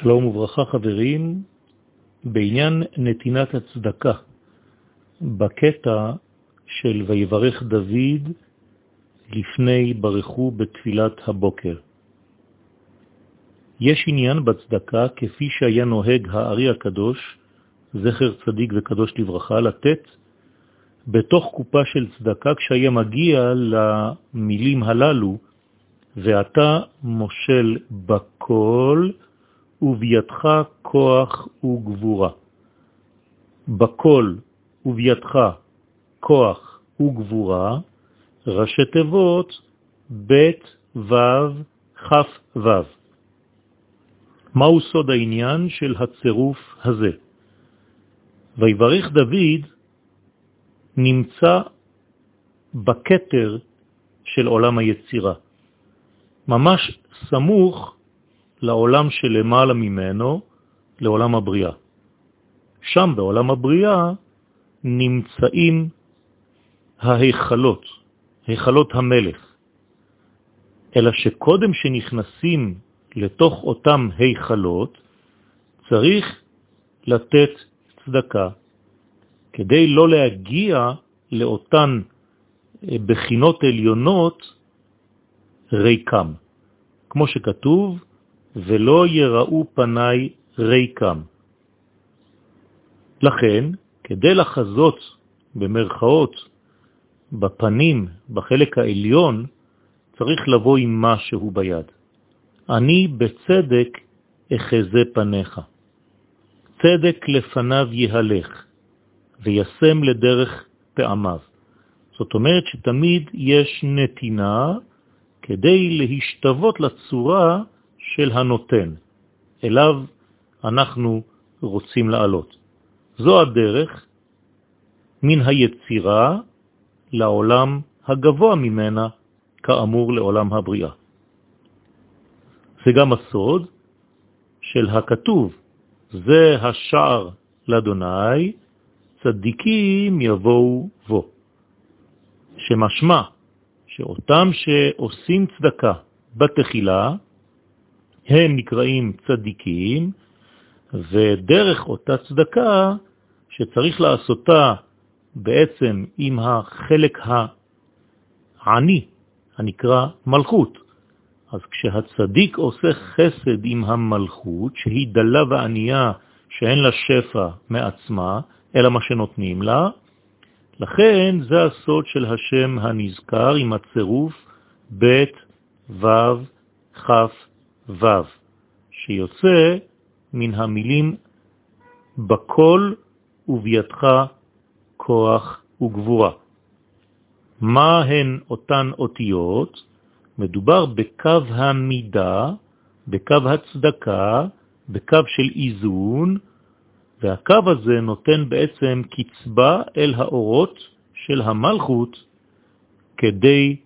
שלום וברכה חברים, בעניין נתינת הצדקה, בקטע של ויברך דוד לפני ברכו בתפילת הבוקר. יש עניין בצדקה כפי שהיה נוהג הארי הקדוש, זכר צדיק וקדוש לברכה, לתת בתוך קופה של צדקה כשהיה מגיע למילים הללו, ואתה מושל בכל ובידך כוח וגבורה. בכל ובידך כוח וגבורה, ראשי תיבות ב' ו' כ' ו'. מהו סוד העניין של הצירוף הזה? ויברך דוד נמצא בקטר של עולם היצירה, ממש סמוך לעולם שלמעלה ממנו, לעולם הבריאה. שם בעולם הבריאה נמצאים ההיכלות, היכלות המלך. אלא שקודם שנכנסים לתוך אותם היכלות, צריך לתת צדקה, כדי לא להגיע לאותן אה, בחינות עליונות ריקם. כמו שכתוב, ולא יראו פניי ריקם. לכן, כדי לחזות במרכאות בפנים, בחלק העליון, צריך לבוא עם משהו ביד. אני בצדק אחזה פניך. צדק לפניו יהלך, וישם לדרך פעמיו. זאת אומרת שתמיד יש נתינה כדי להשתוות לצורה של הנותן, אליו אנחנו רוצים לעלות. זו הדרך מן היצירה לעולם הגבוה ממנה, כאמור לעולם הבריאה. זה גם הסוד של הכתוב, זה השער לאדוני, צדיקים יבואו בו. שמשמע שאותם שעושים צדקה בתחילה, הם נקראים צדיקים, ודרך אותה צדקה שצריך לעשותה בעצם עם החלק העני, הנקרא מלכות. אז כשהצדיק עושה חסד עם המלכות, שהיא דלה וענייה, שאין לה שפע מעצמה, אלא מה שנותנים לה, לכן זה הסוד של השם הנזכר עם הצירוף ב' ו' כ' ו', שיוצא מן המילים בכל ובידך כוח וגבורה. מה הן אותן אותיות? מדובר בקו המידה, בקו הצדקה, בקו של איזון, והקו הזה נותן בעצם קצבה אל האורות של המלכות כדי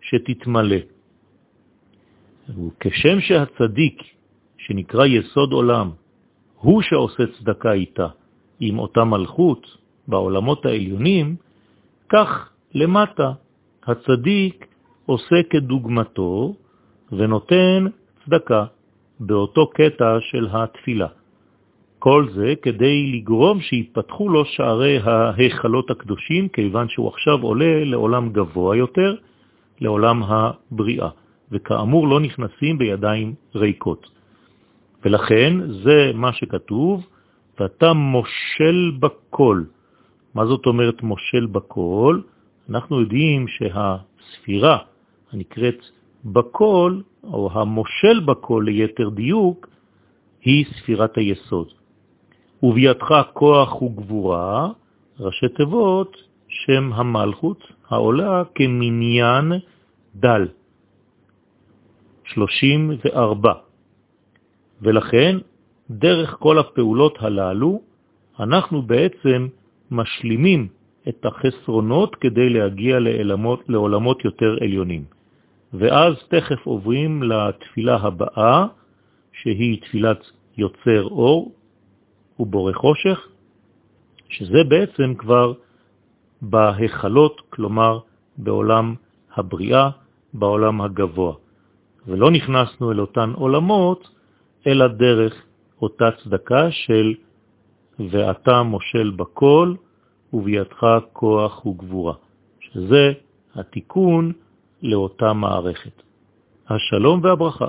שתתמלא. וכשם שהצדיק, שנקרא יסוד עולם, הוא שעושה צדקה איתה, עם אותה מלכות בעולמות העליונים, כך למטה הצדיק עושה כדוגמתו ונותן צדקה באותו קטע של התפילה. כל זה כדי לגרום שיפתחו לו שערי ההיכלות הקדושים, כיוון שהוא עכשיו עולה לעולם גבוה יותר, לעולם הבריאה. וכאמור לא נכנסים בידיים ריקות. ולכן זה מה שכתוב, ואתה מושל בכל. מה זאת אומרת מושל בכל? אנחנו יודעים שהספירה הנקראת בכל, או המושל בכל ליתר דיוק, היא ספירת היסוד. ובידך כוח וגבורה, ראשי תיבות, שם המלכות, העולה כמניין דל. 34. ולכן, דרך כל הפעולות הללו, אנחנו בעצם משלימים את החסרונות כדי להגיע לעולמות, לעולמות יותר עליונים. ואז תכף עוברים לתפילה הבאה, שהיא תפילת יוצר אור ובורא חושך, שזה בעצם כבר בהיכלות, כלומר בעולם הבריאה, בעולם הגבוה. ולא נכנסנו אל אותן עולמות, אלא דרך אותה צדקה של ואתה מושל בכל ובידך כוח וגבורה, שזה התיקון לאותה מערכת. השלום והברכה.